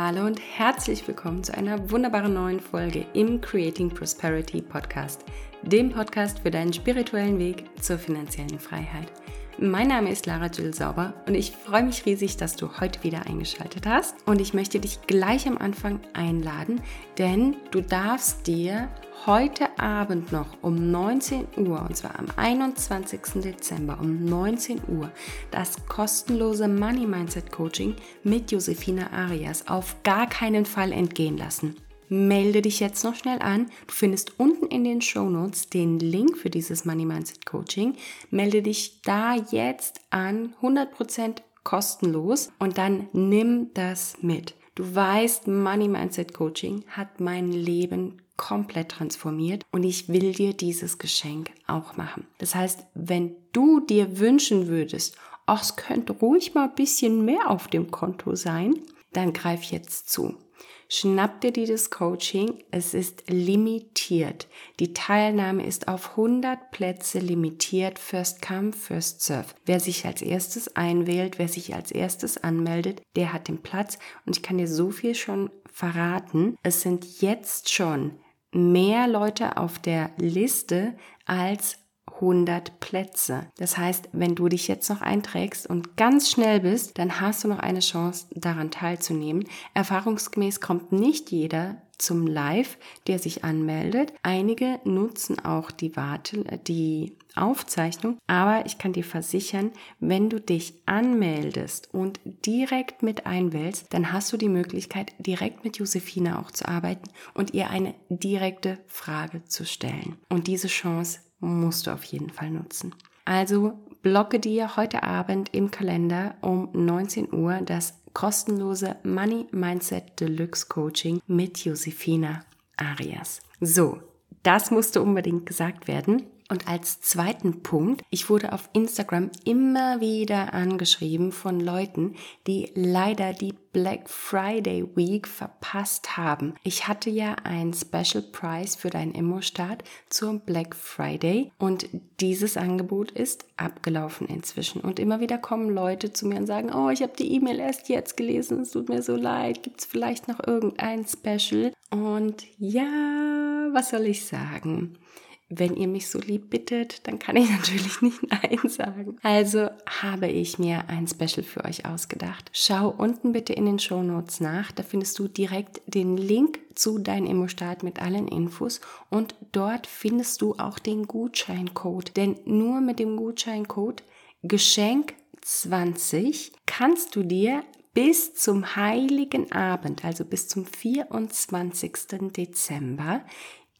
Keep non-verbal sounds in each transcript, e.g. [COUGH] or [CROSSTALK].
Hallo und herzlich willkommen zu einer wunderbaren neuen Folge im Creating Prosperity Podcast, dem Podcast für deinen spirituellen Weg zur finanziellen Freiheit. Mein Name ist Lara Jill Sauber und ich freue mich riesig, dass du heute wieder eingeschaltet hast. Und ich möchte dich gleich am Anfang einladen, denn du darfst dir heute Abend noch um 19 Uhr, und zwar am 21. Dezember um 19 Uhr, das kostenlose Money Mindset Coaching mit Josefina Arias auf gar keinen Fall entgehen lassen melde dich jetzt noch schnell an. Du findest unten in den Show Notes den Link für dieses Money Mindset Coaching. Melde dich da jetzt an, 100% kostenlos und dann nimm das mit. Du weißt, Money Mindset Coaching hat mein Leben komplett transformiert und ich will dir dieses Geschenk auch machen. Das heißt, wenn du dir wünschen würdest, ach, es könnte ruhig mal ein bisschen mehr auf dem Konto sein, dann greif jetzt zu. Schnapp dir dieses Coaching. Es ist limitiert. Die Teilnahme ist auf 100 Plätze limitiert. First come, first serve. Wer sich als erstes einwählt, wer sich als erstes anmeldet, der hat den Platz. Und ich kann dir so viel schon verraten. Es sind jetzt schon mehr Leute auf der Liste als 100 Plätze. Das heißt, wenn du dich jetzt noch einträgst und ganz schnell bist, dann hast du noch eine Chance, daran teilzunehmen. Erfahrungsgemäß kommt nicht jeder zum Live, der sich anmeldet. Einige nutzen auch die Warte, die Aufzeichnung, aber ich kann dir versichern, wenn du dich anmeldest und direkt mit einwählst, dann hast du die Möglichkeit, direkt mit Josefina auch zu arbeiten und ihr eine direkte Frage zu stellen. Und diese Chance musst du auf jeden Fall nutzen. Also blocke dir heute Abend im Kalender um 19 Uhr das kostenlose Money Mindset Deluxe Coaching mit Josefina Arias. So, das musste unbedingt gesagt werden. Und als zweiten Punkt, ich wurde auf Instagram immer wieder angeschrieben von Leuten, die leider die Black Friday Week verpasst haben. Ich hatte ja ein Special Price für deinen Immo-Start zum Black Friday und dieses Angebot ist abgelaufen inzwischen. Und immer wieder kommen Leute zu mir und sagen, oh, ich habe die E-Mail erst jetzt gelesen, es tut mir so leid, gibt es vielleicht noch irgendein Special? Und ja, was soll ich sagen? Wenn ihr mich so lieb bittet, dann kann ich [LAUGHS] natürlich nicht Nein sagen. Also habe ich mir ein Special für euch ausgedacht. Schau unten bitte in den Show Notes nach. Da findest du direkt den Link zu deinem Immostart mit allen Infos und dort findest du auch den Gutscheincode. Denn nur mit dem Gutscheincode Geschenk 20 kannst du dir bis zum heiligen Abend, also bis zum 24. Dezember,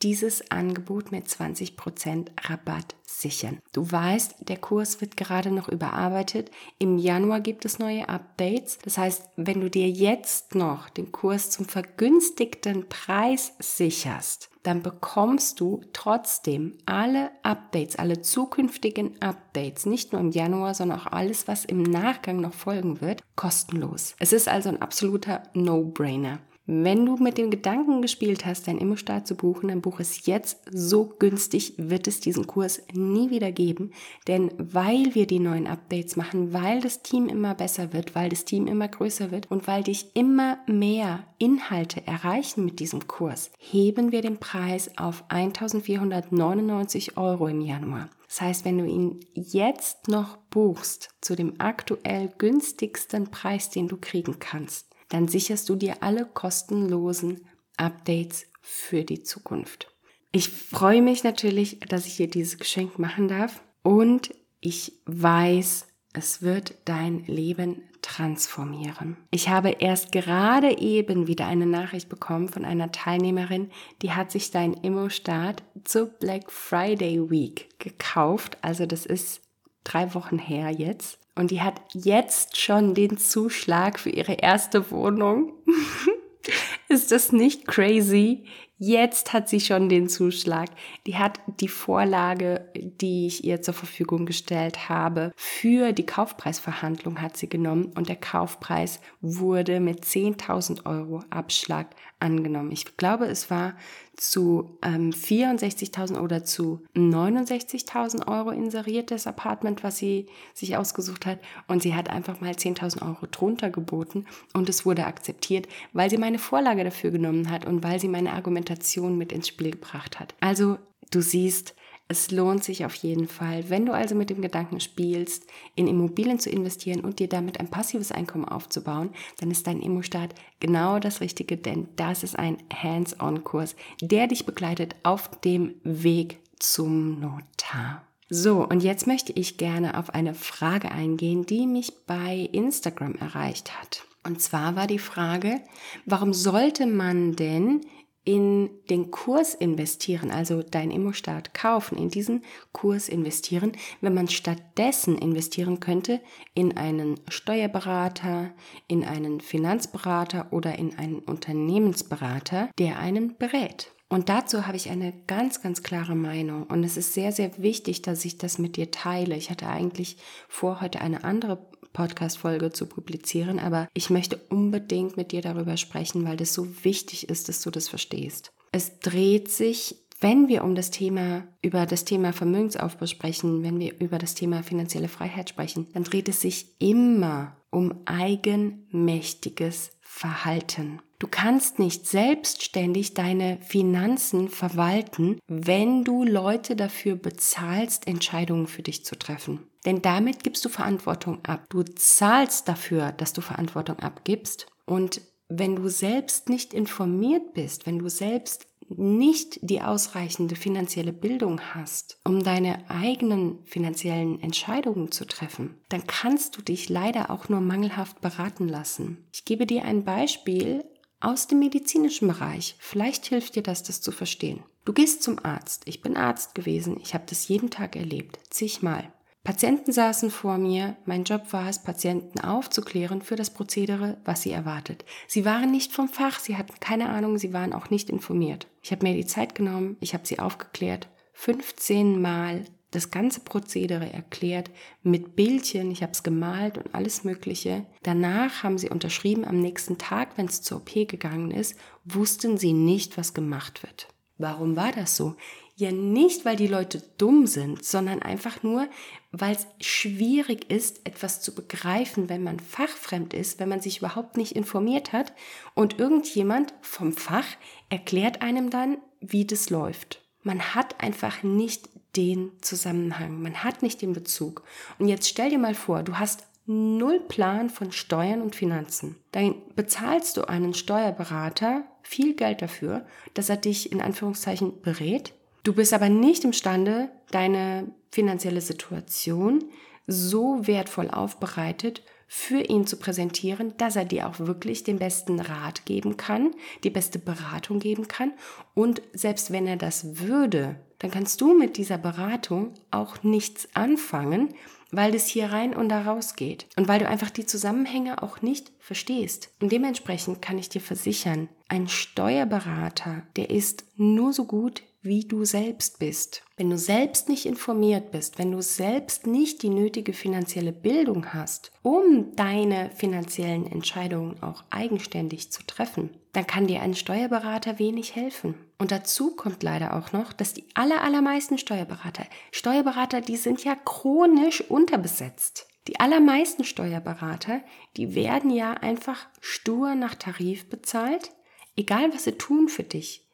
dieses Angebot mit 20% Rabatt sichern. Du weißt, der Kurs wird gerade noch überarbeitet. Im Januar gibt es neue Updates. Das heißt, wenn du dir jetzt noch den Kurs zum vergünstigten Preis sicherst, dann bekommst du trotzdem alle Updates, alle zukünftigen Updates, nicht nur im Januar, sondern auch alles, was im Nachgang noch folgen wird, kostenlos. Es ist also ein absoluter No-Brainer. Wenn du mit dem Gedanken gespielt hast, dein Immostart zu buchen, dann buch es jetzt. So günstig wird es diesen Kurs nie wieder geben. Denn weil wir die neuen Updates machen, weil das Team immer besser wird, weil das Team immer größer wird und weil dich immer mehr Inhalte erreichen mit diesem Kurs, heben wir den Preis auf 1499 Euro im Januar. Das heißt, wenn du ihn jetzt noch buchst zu dem aktuell günstigsten Preis, den du kriegen kannst, dann sicherst du dir alle kostenlosen Updates für die Zukunft. Ich freue mich natürlich, dass ich dir dieses Geschenk machen darf und ich weiß, es wird dein Leben transformieren. Ich habe erst gerade eben wieder eine Nachricht bekommen von einer Teilnehmerin, die hat sich dein Immo-Start zur Black Friday Week gekauft. Also das ist drei Wochen her jetzt. Und die hat jetzt schon den Zuschlag für ihre erste Wohnung. [LAUGHS] Ist das nicht crazy? Jetzt hat sie schon den Zuschlag. Die hat die Vorlage, die ich ihr zur Verfügung gestellt habe, für die Kaufpreisverhandlung hat sie genommen und der Kaufpreis wurde mit 10.000 Euro Abschlag angenommen. Ich glaube, es war zu ähm, 64.000 oder zu 69.000 Euro inseriert, das Apartment, was sie sich ausgesucht hat. Und sie hat einfach mal 10.000 Euro drunter geboten und es wurde akzeptiert, weil sie meine Vorlage dafür genommen hat und weil sie meine Argumentation mit ins Spiel gebracht hat. Also du siehst, es lohnt sich auf jeden Fall, wenn du also mit dem Gedanken spielst, in Immobilien zu investieren und dir damit ein passives Einkommen aufzubauen, dann ist dein Immostart genau das Richtige, denn das ist ein Hands-on-Kurs, der dich begleitet auf dem Weg zum Notar. So, und jetzt möchte ich gerne auf eine Frage eingehen, die mich bei Instagram erreicht hat. Und zwar war die Frage, warum sollte man denn in den Kurs investieren, also dein Immostart kaufen, in diesen Kurs investieren, wenn man stattdessen investieren könnte in einen Steuerberater, in einen Finanzberater oder in einen Unternehmensberater, der einen berät. Und dazu habe ich eine ganz, ganz klare Meinung. Und es ist sehr, sehr wichtig, dass ich das mit dir teile. Ich hatte eigentlich vor, heute eine andere Podcast-Folge zu publizieren, aber ich möchte unbedingt mit dir darüber sprechen, weil das so wichtig ist, dass du das verstehst. Es dreht sich wenn wir um das Thema, über das Thema Vermögensaufbau sprechen, wenn wir über das Thema finanzielle Freiheit sprechen, dann dreht es sich immer um eigenmächtiges Verhalten. Du kannst nicht selbstständig deine Finanzen verwalten, wenn du Leute dafür bezahlst, Entscheidungen für dich zu treffen. Denn damit gibst du Verantwortung ab. Du zahlst dafür, dass du Verantwortung abgibst. Und wenn du selbst nicht informiert bist, wenn du selbst nicht die ausreichende finanzielle Bildung hast, um deine eigenen finanziellen Entscheidungen zu treffen, dann kannst du dich leider auch nur mangelhaft beraten lassen. Ich gebe dir ein Beispiel aus dem medizinischen Bereich. Vielleicht hilft dir das, das zu verstehen. Du gehst zum Arzt. Ich bin Arzt gewesen. Ich habe das jeden Tag erlebt. Zigmal. Patienten saßen vor mir. Mein Job war es, Patienten aufzuklären für das Prozedere, was sie erwartet. Sie waren nicht vom Fach, sie hatten keine Ahnung, sie waren auch nicht informiert. Ich habe mir die Zeit genommen, ich habe sie aufgeklärt. 15 Mal das ganze Prozedere erklärt mit Bildchen, ich habe es gemalt und alles Mögliche. Danach haben sie unterschrieben, am nächsten Tag, wenn es zur OP gegangen ist, wussten sie nicht, was gemacht wird. Warum war das so? Ja, nicht, weil die Leute dumm sind, sondern einfach nur, weil es schwierig ist, etwas zu begreifen, wenn man fachfremd ist, wenn man sich überhaupt nicht informiert hat und irgendjemand vom Fach erklärt einem dann, wie das läuft. Man hat einfach nicht den Zusammenhang, man hat nicht den Bezug. Und jetzt stell dir mal vor, du hast null Plan von Steuern und Finanzen. Dann bezahlst du einen Steuerberater viel Geld dafür, dass er dich in Anführungszeichen berät. Du bist aber nicht imstande, deine finanzielle Situation so wertvoll aufbereitet für ihn zu präsentieren, dass er dir auch wirklich den besten Rat geben kann, die beste Beratung geben kann. Und selbst wenn er das würde, dann kannst du mit dieser Beratung auch nichts anfangen, weil es hier rein und da raus geht und weil du einfach die Zusammenhänge auch nicht verstehst. Und dementsprechend kann ich dir versichern, ein Steuerberater, der ist nur so gut wie du selbst bist. Wenn du selbst nicht informiert bist, wenn du selbst nicht die nötige finanzielle Bildung hast, um deine finanziellen Entscheidungen auch eigenständig zu treffen, dann kann dir ein Steuerberater wenig helfen. Und dazu kommt leider auch noch, dass die aller, allermeisten Steuerberater, Steuerberater, die sind ja chronisch unterbesetzt. Die allermeisten Steuerberater, die werden ja einfach stur nach Tarif bezahlt, egal was sie tun für dich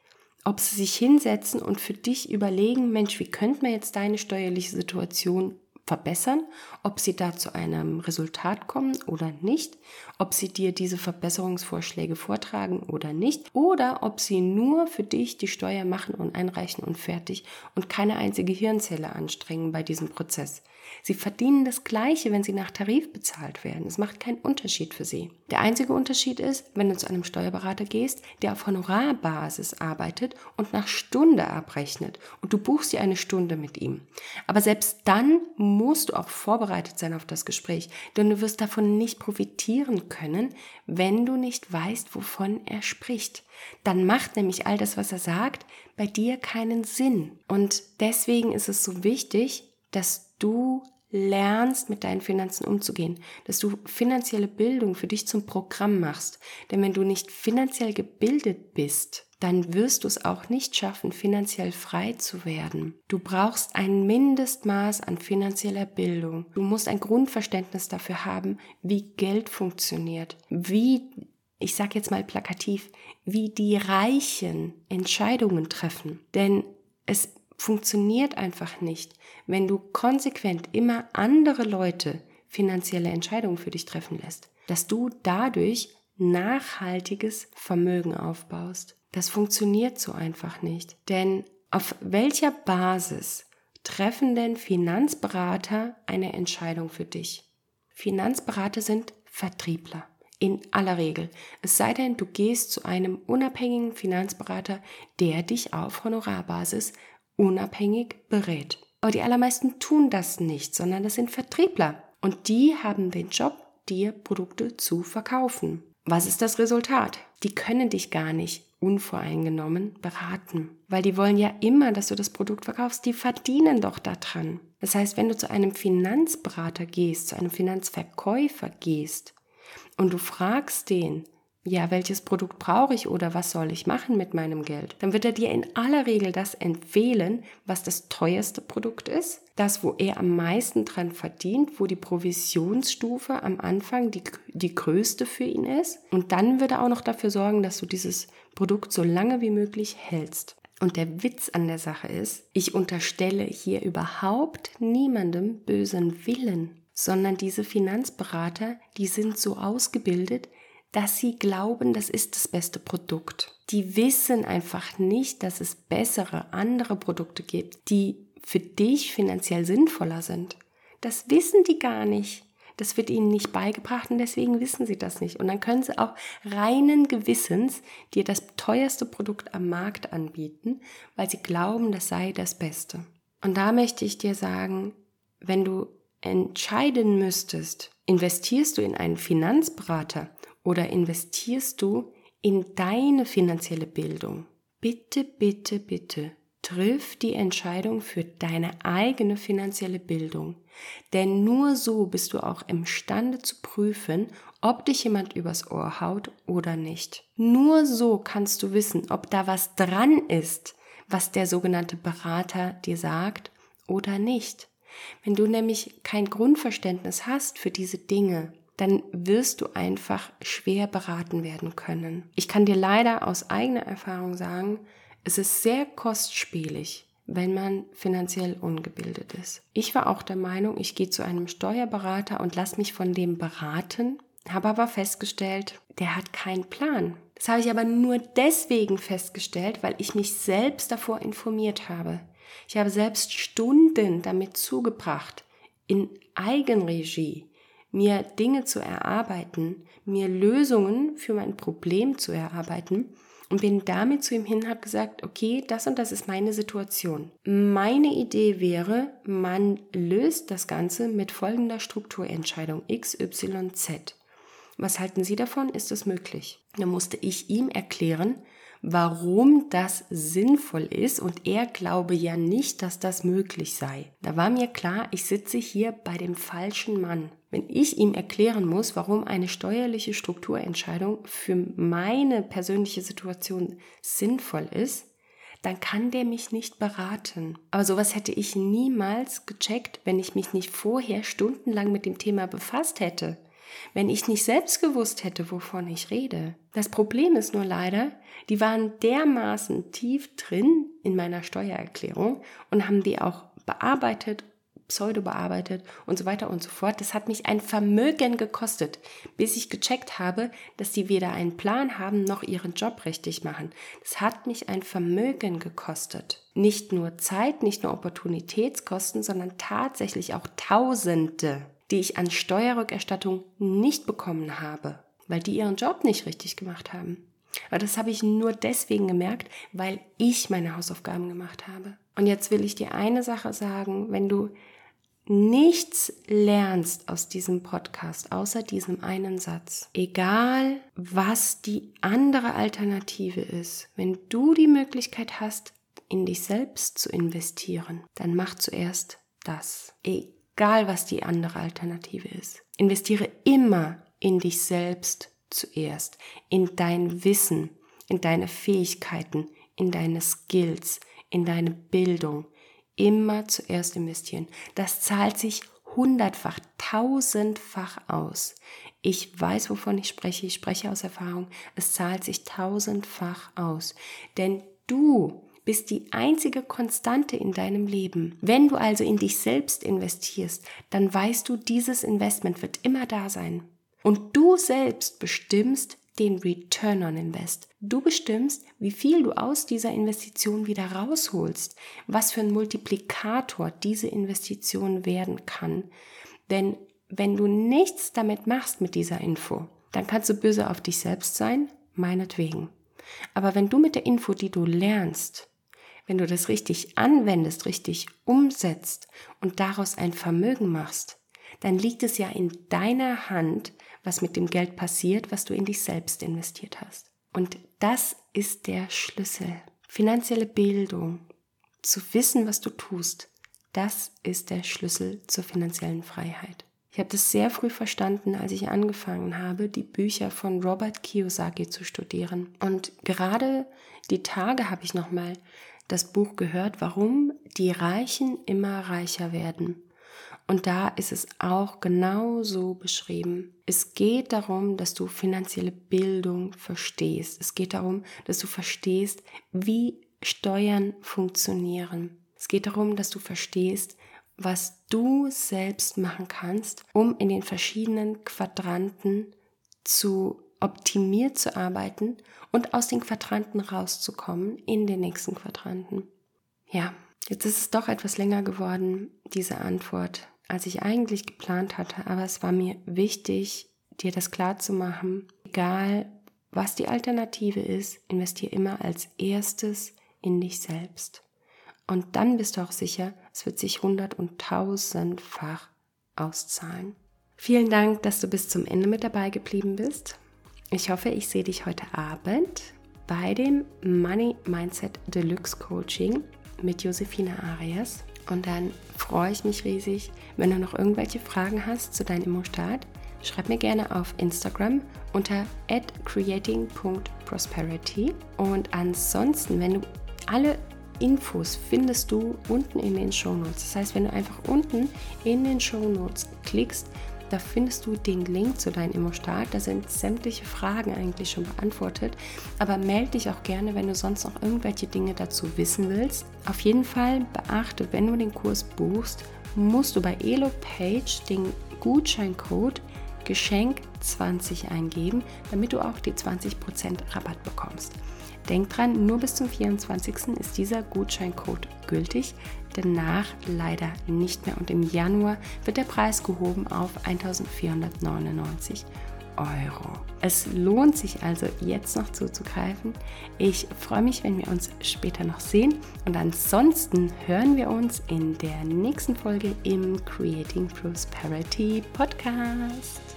ob sie sich hinsetzen und für dich überlegen, Mensch, wie könnte man jetzt deine steuerliche Situation verbessern, ob sie da zu einem Resultat kommen oder nicht, ob sie dir diese Verbesserungsvorschläge vortragen oder nicht, oder ob sie nur für dich die Steuer machen und einreichen und fertig und keine einzige Hirnzelle anstrengen bei diesem Prozess. Sie verdienen das Gleiche, wenn sie nach Tarif bezahlt werden. Es macht keinen Unterschied für sie. Der einzige Unterschied ist, wenn du zu einem Steuerberater gehst, der auf Honorarbasis arbeitet und nach Stunde abrechnet und du buchst dir eine Stunde mit ihm. Aber selbst dann musst du auch vorbereitet sein auf das Gespräch, denn du wirst davon nicht profitieren können, wenn du nicht weißt, wovon er spricht. Dann macht nämlich all das, was er sagt, bei dir keinen Sinn. Und deswegen ist es so wichtig, dass du lernst, mit deinen Finanzen umzugehen, dass du finanzielle Bildung für dich zum Programm machst. Denn wenn du nicht finanziell gebildet bist, dann wirst du es auch nicht schaffen, finanziell frei zu werden. Du brauchst ein Mindestmaß an finanzieller Bildung. Du musst ein Grundverständnis dafür haben, wie Geld funktioniert, wie ich sage jetzt mal plakativ, wie die Reichen Entscheidungen treffen. Denn es funktioniert einfach nicht, wenn du konsequent immer andere Leute finanzielle Entscheidungen für dich treffen lässt, dass du dadurch nachhaltiges Vermögen aufbaust. Das funktioniert so einfach nicht. Denn auf welcher Basis treffen denn Finanzberater eine Entscheidung für dich? Finanzberater sind Vertriebler. In aller Regel. Es sei denn, du gehst zu einem unabhängigen Finanzberater, der dich auf Honorarbasis unabhängig berät. Aber die allermeisten tun das nicht, sondern das sind Vertriebler. Und die haben den Job, dir Produkte zu verkaufen. Was ist das Resultat? Die können dich gar nicht unvoreingenommen beraten, weil die wollen ja immer, dass du das Produkt verkaufst. Die verdienen doch daran. Das heißt, wenn du zu einem Finanzberater gehst, zu einem Finanzverkäufer gehst und du fragst den, ja, welches Produkt brauche ich oder was soll ich machen mit meinem Geld, dann wird er dir in aller Regel das empfehlen, was das teuerste Produkt ist, das, wo er am meisten dran verdient, wo die Provisionsstufe am Anfang die, die größte für ihn ist. Und dann wird er auch noch dafür sorgen, dass du dieses Produkt so lange wie möglich hältst. Und der Witz an der Sache ist, ich unterstelle hier überhaupt niemandem bösen Willen, sondern diese Finanzberater, die sind so ausgebildet, dass sie glauben, das ist das beste Produkt. Die wissen einfach nicht, dass es bessere andere Produkte gibt, die für dich finanziell sinnvoller sind. Das wissen die gar nicht. Das wird ihnen nicht beigebracht und deswegen wissen sie das nicht. Und dann können sie auch reinen Gewissens dir das teuerste Produkt am Markt anbieten, weil sie glauben, das sei das Beste. Und da möchte ich dir sagen, wenn du entscheiden müsstest, investierst du in einen Finanzberater oder investierst du in deine finanzielle Bildung? Bitte, bitte, bitte triff die Entscheidung für deine eigene finanzielle Bildung. Denn nur so bist du auch imstande zu prüfen, ob dich jemand übers Ohr haut oder nicht. Nur so kannst du wissen, ob da was dran ist, was der sogenannte Berater dir sagt oder nicht. Wenn du nämlich kein Grundverständnis hast für diese Dinge, dann wirst du einfach schwer beraten werden können. Ich kann dir leider aus eigener Erfahrung sagen, es ist sehr kostspielig, wenn man finanziell ungebildet ist. Ich war auch der Meinung, ich gehe zu einem Steuerberater und lass mich von dem beraten, habe aber festgestellt, der hat keinen Plan. Das habe ich aber nur deswegen festgestellt, weil ich mich selbst davor informiert habe. Ich habe selbst Stunden damit zugebracht, in Eigenregie mir Dinge zu erarbeiten, mir Lösungen für mein Problem zu erarbeiten und bin damit zu ihm hin, habe gesagt, okay, das und das ist meine Situation. Meine Idee wäre, man löst das Ganze mit folgender Strukturentscheidung XYZ. Was halten Sie davon? Ist das möglich? Dann musste ich ihm erklären, warum das sinnvoll ist und er glaube ja nicht, dass das möglich sei. Da war mir klar, ich sitze hier bei dem falschen Mann. Wenn ich ihm erklären muss, warum eine steuerliche Strukturentscheidung für meine persönliche Situation sinnvoll ist, dann kann der mich nicht beraten. Aber sowas hätte ich niemals gecheckt, wenn ich mich nicht vorher stundenlang mit dem Thema befasst hätte wenn ich nicht selbst gewusst hätte, wovon ich rede. Das Problem ist nur leider, die waren dermaßen tief drin in meiner Steuererklärung und haben die auch bearbeitet, pseudo bearbeitet und so weiter und so fort. Das hat mich ein Vermögen gekostet, bis ich gecheckt habe, dass die weder einen Plan haben noch ihren Job richtig machen. Das hat mich ein Vermögen gekostet. Nicht nur Zeit, nicht nur Opportunitätskosten, sondern tatsächlich auch Tausende, die ich an Steuerrückerstattung nicht bekommen habe, weil die ihren Job nicht richtig gemacht haben. Aber das habe ich nur deswegen gemerkt, weil ich meine Hausaufgaben gemacht habe. Und jetzt will ich dir eine Sache sagen, wenn du nichts lernst aus diesem Podcast, außer diesem einen Satz, egal was die andere Alternative ist, wenn du die Möglichkeit hast, in dich selbst zu investieren, dann mach zuerst das. Egal was die andere Alternative ist. Investiere immer in dich selbst zuerst, in dein Wissen, in deine Fähigkeiten, in deine Skills, in deine Bildung. Immer zuerst investieren. Das zahlt sich hundertfach, tausendfach aus. Ich weiß, wovon ich spreche. Ich spreche aus Erfahrung. Es zahlt sich tausendfach aus. Denn du bist die einzige Konstante in deinem Leben. Wenn du also in dich selbst investierst, dann weißt du, dieses Investment wird immer da sein. Und du selbst bestimmst den Return on Invest. Du bestimmst, wie viel du aus dieser Investition wieder rausholst, was für ein Multiplikator diese Investition werden kann. Denn wenn du nichts damit machst mit dieser Info, dann kannst du böse auf dich selbst sein, meinetwegen. Aber wenn du mit der Info, die du lernst, wenn du das richtig anwendest, richtig umsetzt und daraus ein Vermögen machst, dann liegt es ja in deiner Hand, was mit dem Geld passiert, was du in dich selbst investiert hast. Und das ist der Schlüssel. Finanzielle Bildung, zu wissen, was du tust, das ist der Schlüssel zur finanziellen Freiheit. Ich habe das sehr früh verstanden, als ich angefangen habe, die Bücher von Robert Kiyosaki zu studieren. Und gerade die Tage habe ich nochmal das Buch gehört, warum die Reichen immer reicher werden. Und da ist es auch genau so beschrieben. Es geht darum, dass du finanzielle Bildung verstehst. Es geht darum, dass du verstehst, wie Steuern funktionieren. Es geht darum, dass du verstehst, was du selbst machen kannst, um in den verschiedenen Quadranten zu optimiert zu arbeiten und aus den Quadranten rauszukommen in den nächsten Quadranten. Ja, jetzt ist es doch etwas länger geworden, diese Antwort als ich eigentlich geplant hatte, aber es war mir wichtig, dir das klar zu machen. Egal, was die Alternative ist, investiere immer als erstes in dich selbst. Und dann bist du auch sicher, es wird sich hundert- und tausendfach auszahlen. Vielen Dank, dass du bis zum Ende mit dabei geblieben bist. Ich hoffe, ich sehe dich heute Abend bei dem Money Mindset Deluxe Coaching mit Josefina Arias. Und dann freue ich mich riesig, wenn du noch irgendwelche Fragen hast zu deinem Immostart. Schreib mir gerne auf Instagram unter creating.prosperity. Und ansonsten, wenn du alle Infos findest du unten in den Show Notes. Das heißt, wenn du einfach unten in den Show Notes klickst, da findest du den Link zu deinem Immostart. Da sind sämtliche Fragen eigentlich schon beantwortet. Aber melde dich auch gerne, wenn du sonst noch irgendwelche Dinge dazu wissen willst. Auf jeden Fall beachte, wenn du den Kurs buchst, musst du bei EloPage den Gutscheincode Geschenk 20 eingeben, damit du auch die 20% Rabatt bekommst. Denk dran, nur bis zum 24. ist dieser Gutscheincode gültig, danach leider nicht mehr und im Januar wird der Preis gehoben auf 1499 Euro. Es lohnt sich also jetzt noch zuzugreifen. Ich freue mich, wenn wir uns später noch sehen und ansonsten hören wir uns in der nächsten Folge im Creating Prosperity Podcast.